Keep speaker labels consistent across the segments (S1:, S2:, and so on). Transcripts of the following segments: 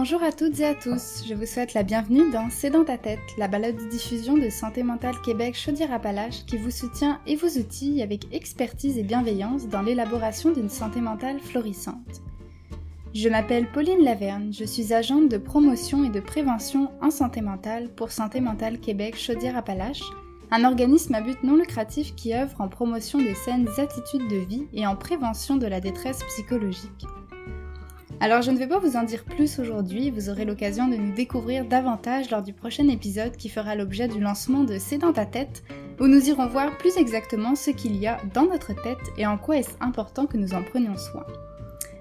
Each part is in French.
S1: Bonjour à toutes et à tous, je vous souhaite la bienvenue dans C'est dans ta tête, la balade de diffusion de Santé Mentale Québec Chaudière-Appalaches qui vous soutient et vous outille avec expertise et bienveillance dans l'élaboration d'une santé mentale florissante. Je m'appelle Pauline Laverne, je suis agente de promotion et de prévention en santé mentale pour Santé Mentale Québec Chaudière-Appalaches, un organisme à but non lucratif qui œuvre en promotion des saines attitudes de vie et en prévention de la détresse psychologique. Alors je ne vais pas vous en dire plus aujourd'hui, vous aurez l'occasion de nous découvrir davantage lors du prochain épisode qui fera l'objet du lancement de C'est dans ta tête, où nous irons voir plus exactement ce qu'il y a dans notre tête et en quoi est-ce important que nous en prenions soin.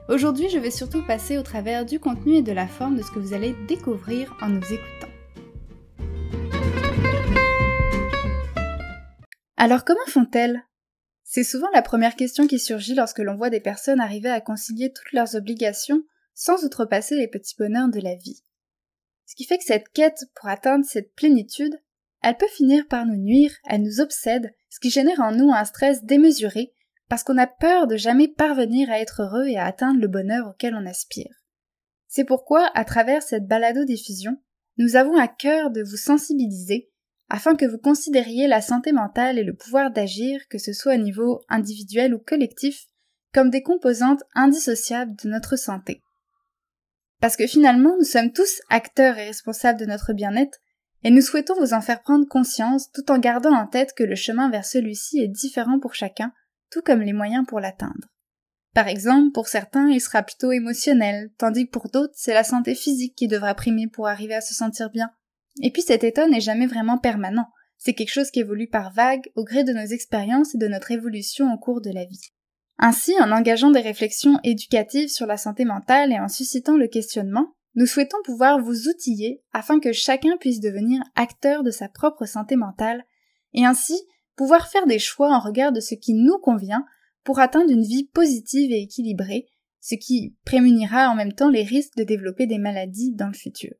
S1: Aujourd'hui, je vais surtout passer au travers du contenu et de la forme de ce que vous allez découvrir en nous écoutant. Alors comment font-elles? C'est souvent la première question qui surgit lorsque l'on voit des personnes arriver à concilier toutes leurs obligations sans outrepasser les petits bonheurs de la vie. Ce qui fait que cette quête pour atteindre cette plénitude, elle peut finir par nous nuire, elle nous obsède, ce qui génère en nous un stress démesuré parce qu'on a peur de jamais parvenir à être heureux et à atteindre le bonheur auquel on aspire. C'est pourquoi, à travers cette balado-diffusion, nous avons à cœur de vous sensibiliser afin que vous considériez la santé mentale et le pouvoir d'agir, que ce soit au niveau individuel ou collectif, comme des composantes indissociables de notre santé. Parce que finalement, nous sommes tous acteurs et responsables de notre bien-être, et nous souhaitons vous en faire prendre conscience tout en gardant en tête que le chemin vers celui-ci est différent pour chacun, tout comme les moyens pour l'atteindre. Par exemple, pour certains, il sera plutôt émotionnel, tandis que pour d'autres, c'est la santé physique qui devra primer pour arriver à se sentir bien, et puis cet état n'est jamais vraiment permanent, c'est quelque chose qui évolue par vagues au gré de nos expériences et de notre évolution au cours de la vie. Ainsi, en engageant des réflexions éducatives sur la santé mentale et en suscitant le questionnement, nous souhaitons pouvoir vous outiller afin que chacun puisse devenir acteur de sa propre santé mentale et ainsi pouvoir faire des choix en regard de ce qui nous convient pour atteindre une vie positive et équilibrée, ce qui prémunira en même temps les risques de développer des maladies dans le futur.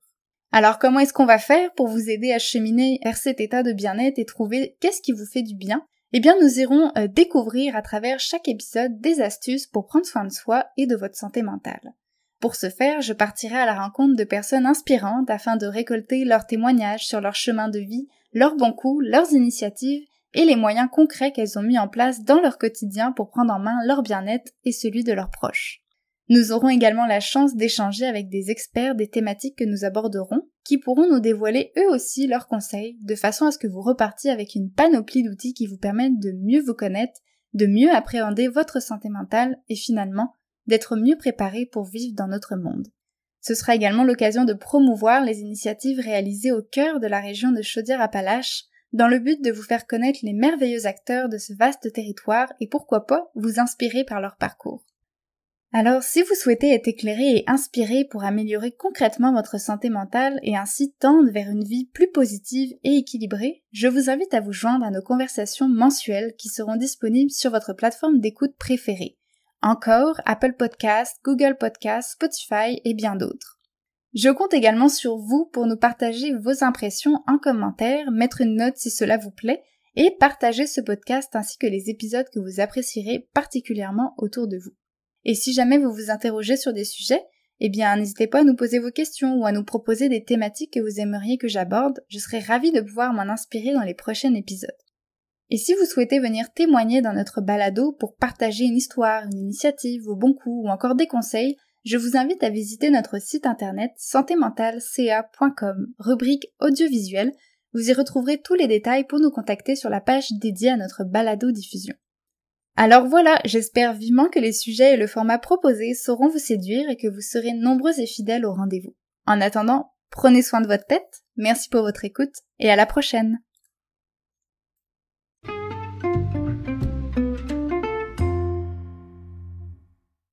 S1: Alors comment est-ce qu'on va faire pour vous aider à cheminer vers cet état de bien-être et trouver qu'est-ce qui vous fait du bien? Eh bien nous irons euh, découvrir à travers chaque épisode des astuces pour prendre soin de soi et de votre santé mentale. Pour ce faire, je partirai à la rencontre de personnes inspirantes afin de récolter leurs témoignages sur leur chemin de vie, leurs bons coups, leurs initiatives et les moyens concrets qu'elles ont mis en place dans leur quotidien pour prendre en main leur bien-être et celui de leurs proches. Nous aurons également la chance d'échanger avec des experts des thématiques que nous aborderons, qui pourront nous dévoiler eux aussi leurs conseils, de façon à ce que vous repartiez avec une panoplie d'outils qui vous permettent de mieux vous connaître, de mieux appréhender votre santé mentale et finalement d'être mieux préparé pour vivre dans notre monde. Ce sera également l'occasion de promouvoir les initiatives réalisées au cœur de la région de Chaudière-Appalaches, dans le but de vous faire connaître les merveilleux acteurs de ce vaste territoire et pourquoi pas vous inspirer par leur parcours. Alors, si vous souhaitez être éclairé et inspiré pour améliorer concrètement votre santé mentale et ainsi tendre vers une vie plus positive et équilibrée, je vous invite à vous joindre à nos conversations mensuelles qui seront disponibles sur votre plateforme d'écoute préférée. Encore Apple Podcasts, Google Podcasts, Spotify et bien d'autres. Je compte également sur vous pour nous partager vos impressions en commentaire, mettre une note si cela vous plaît et partager ce podcast ainsi que les épisodes que vous apprécierez particulièrement autour de vous. Et si jamais vous vous interrogez sur des sujets, eh bien n'hésitez pas à nous poser vos questions ou à nous proposer des thématiques que vous aimeriez que j'aborde, je serai ravie de pouvoir m'en inspirer dans les prochains épisodes. Et si vous souhaitez venir témoigner dans notre balado pour partager une histoire, une initiative, vos bons coups ou encore des conseils, je vous invite à visiter notre site internet santémentalca.com, rubrique audiovisuel. Vous y retrouverez tous les détails pour nous contacter sur la page dédiée à notre balado diffusion. Alors voilà, j'espère vivement que les sujets et le format proposé sauront vous séduire et que vous serez nombreux et fidèles au rendez-vous. En attendant, prenez soin de votre tête, merci pour votre écoute et à la prochaine.